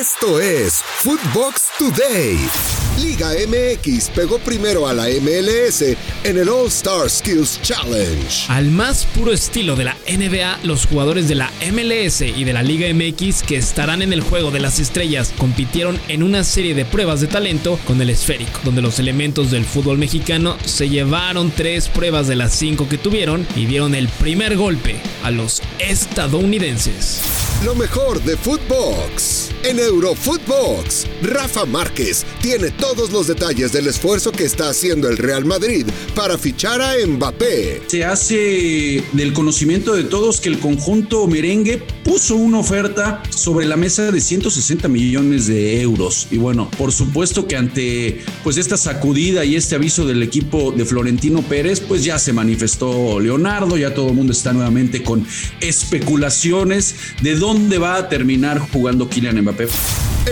Esto es Footbox Today. Liga MX pegó primero a la MLS en el All Star Skills Challenge. Al más puro estilo de la NBA, los jugadores de la MLS y de la Liga MX que estarán en el juego de las estrellas compitieron en una serie de pruebas de talento con el esférico, donde los elementos del fútbol mexicano se llevaron tres pruebas de las cinco que tuvieron y dieron el primer golpe a los estadounidenses. Lo mejor de Footbox. En Eurofootbox, Rafa Márquez tiene todos los detalles del esfuerzo que está haciendo el Real Madrid para fichar a Mbappé. Se hace del conocimiento de todos que el conjunto merengue puso una oferta sobre la mesa de 160 millones de euros. Y bueno, por supuesto que ante pues esta sacudida y este aviso del equipo de Florentino Pérez, pues ya se manifestó Leonardo, ya todo el mundo está nuevamente con especulaciones de dónde va a terminar jugando Kylian Mbappé.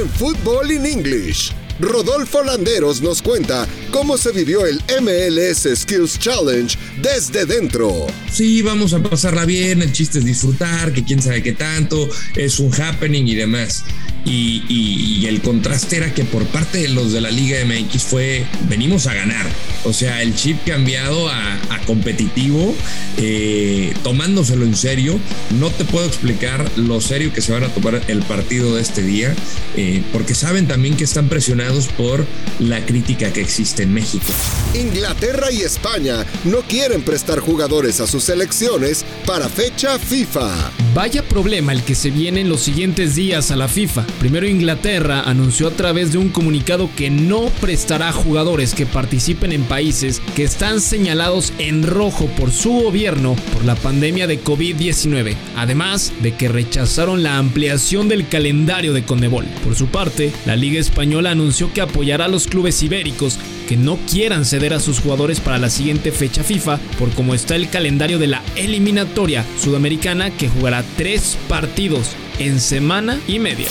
En Fútbol in English, Rodolfo Landeros nos cuenta cómo se vivió el MLS Skills Challenge desde dentro. Sí, vamos a pasarla bien, el chiste es disfrutar, que quién sabe qué tanto, es un happening y demás. Y, el contraste era que por parte de los de la Liga MX fue, venimos a ganar. O sea, el chip cambiado a, competitivo, eh, tomándoselo en serio. No te puedo explicar lo serio que se van a tomar el partido de este día, eh, porque saben también que están presionados por la crítica que existe en México. Inglaterra y España no quieren prestar jugadores a sus selecciones para fecha FIFA. Vaya problema el que se viene en los siguientes días a la FIFA. Primero Inglaterra anunció a través de un comunicado que no prestará jugadores que participen en países que están señalados en rojo por su gobierno por la pandemia de COVID-19, además de que rechazaron la ampliación del calendario de Conmebol. Por su parte, la Liga Española anunció que apoyará a los clubes ibéricos que no quieran ceder a sus jugadores para la siguiente fecha FIFA por cómo está el calendario de la eliminatoria sudamericana que jugará tres partidos en semana y media.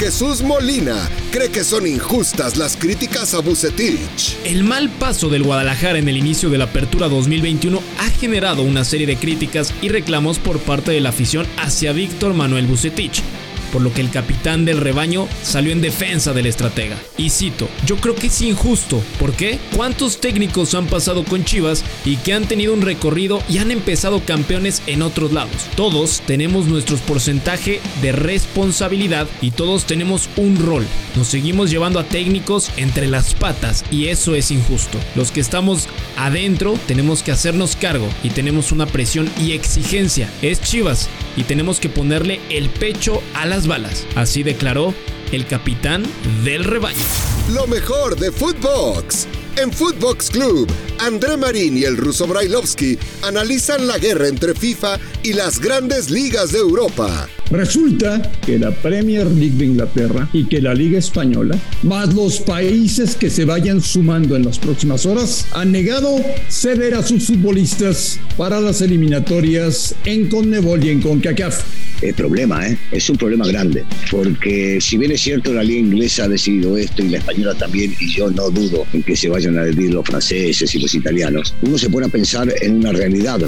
Jesús Molina cree que son injustas las críticas a Bucetich. El mal paso del Guadalajara en el inicio de la apertura 2021 ha generado una serie de críticas y reclamos por parte de la afición hacia Víctor Manuel Bucetich por lo que el capitán del rebaño salió en defensa del estratega. Y cito, yo creo que es injusto. ¿Por qué? ¿Cuántos técnicos han pasado con Chivas y que han tenido un recorrido y han empezado campeones en otros lados? Todos tenemos nuestro porcentaje de responsabilidad y todos tenemos un rol. Nos seguimos llevando a técnicos entre las patas y eso es injusto. Los que estamos adentro tenemos que hacernos cargo y tenemos una presión y exigencia. Es Chivas y tenemos que ponerle el pecho a las balas. Así declaró el capitán del rebaño. Lo mejor de Footbox. En Footbox Club, André Marín y el ruso Brailovsky analizan la guerra entre FIFA y las grandes ligas de Europa. Resulta que la Premier League de Inglaterra y que la Liga Española, más los países que se vayan sumando en las próximas horas, han negado ceder a sus futbolistas para las eliminatorias en Conmebol y en CONCACAF. El problema, ¿eh? es un problema grande, porque si bien es cierto la liga inglesa ha decidido esto y la española también, y yo no dudo en que se vayan a decidir los franceses y los italianos, uno se pone a pensar en una realidad.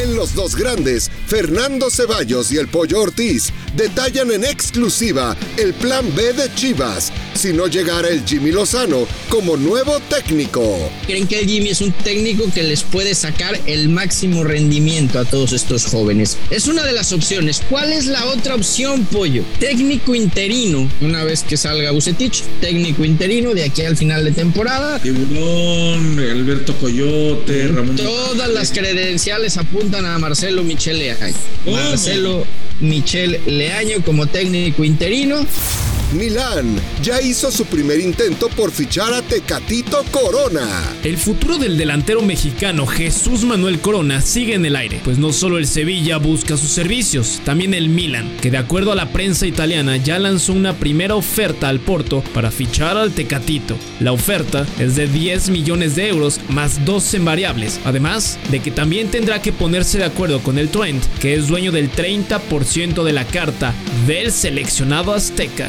En los dos grandes, Fernando Ceballos y el Pollo Ortiz detallan en exclusiva el plan B de Chivas si no llegara el Jimmy Lozano como nuevo técnico. Creen que el Jimmy es un técnico que les puede sacar el máximo rendimiento a todos estos jóvenes. Es una de las opciones. ¿Cuál es la otra opción, Pollo? Técnico interino, una vez que salga Bucetich, técnico interino de aquí al final de temporada. Tiburón, Alberto Coyote, Ramón. Todas las credenciales apuntan a Marcelo Michele. Marcelo Michel Leaño como técnico interino. Milán ya hizo su primer intento por fichar a Tecatito Corona. El futuro del delantero mexicano Jesús Manuel Corona sigue en el aire, pues no solo el Sevilla busca sus servicios, también el Milan, que de acuerdo a la prensa italiana ya lanzó una primera oferta al Porto para fichar al Tecatito. La oferta es de 10 millones de euros más 12 variables, además de que también tendrá que ponerse de acuerdo con el Trent, que es dueño del 30% de la carta del seleccionado azteca.